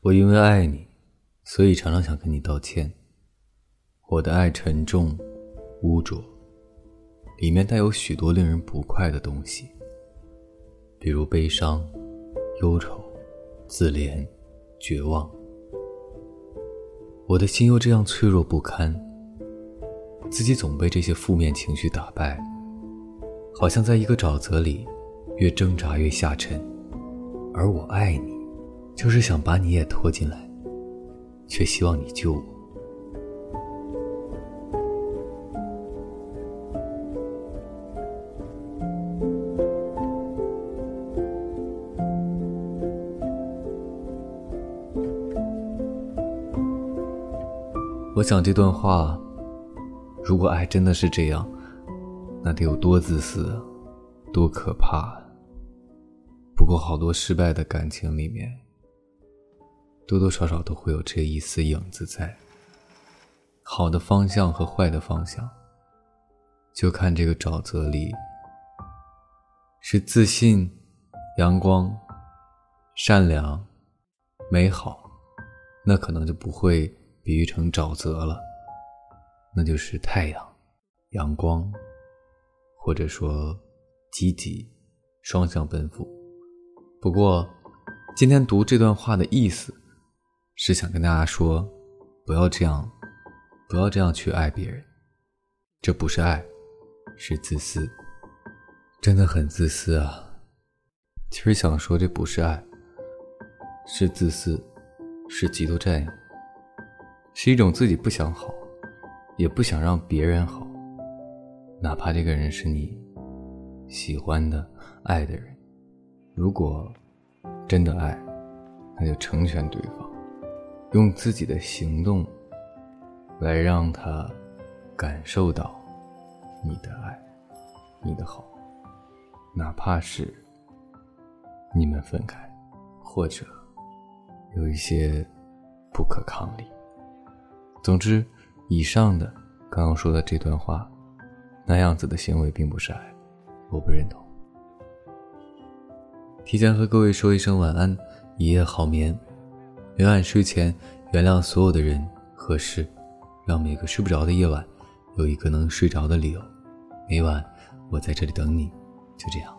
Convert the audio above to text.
我因为爱你，所以常常想跟你道歉。我的爱沉重、污浊，里面带有许多令人不快的东西，比如悲伤、忧愁、自怜、绝望。我的心又这样脆弱不堪，自己总被这些负面情绪打败，好像在一个沼泽里，越挣扎越下沉。而我爱你，就是想把你也拖进来，却希望你救我。我想这段话，如果爱真的是这样，那得有多自私，多可怕！不过好多失败的感情里面，多多少少都会有这一丝影子在。好的方向和坏的方向，就看这个沼泽里是自信、阳光、善良、美好，那可能就不会。比喻成沼泽了，那就是太阳、阳光，或者说积极、双向奔赴。不过，今天读这段话的意思，是想跟大家说，不要这样，不要这样去爱别人，这不是爱，是自私，真的很自私啊！其实想说，这不是爱，是自私，是极度占有。是一种自己不想好，也不想让别人好，哪怕这个人是你喜欢的、爱的人。如果真的爱，那就成全对方，用自己的行动来让他感受到你的爱、你的好，哪怕是你们分开，或者有一些不可抗力。总之，以上的刚刚说的这段话，那样子的行为并不是爱，我不认同。提前和各位说一声晚安，一夜好眠。每晚睡前原谅所有的人和事，让每个睡不着的夜晚有一个能睡着的理由，每晚我在这里等你，就这样。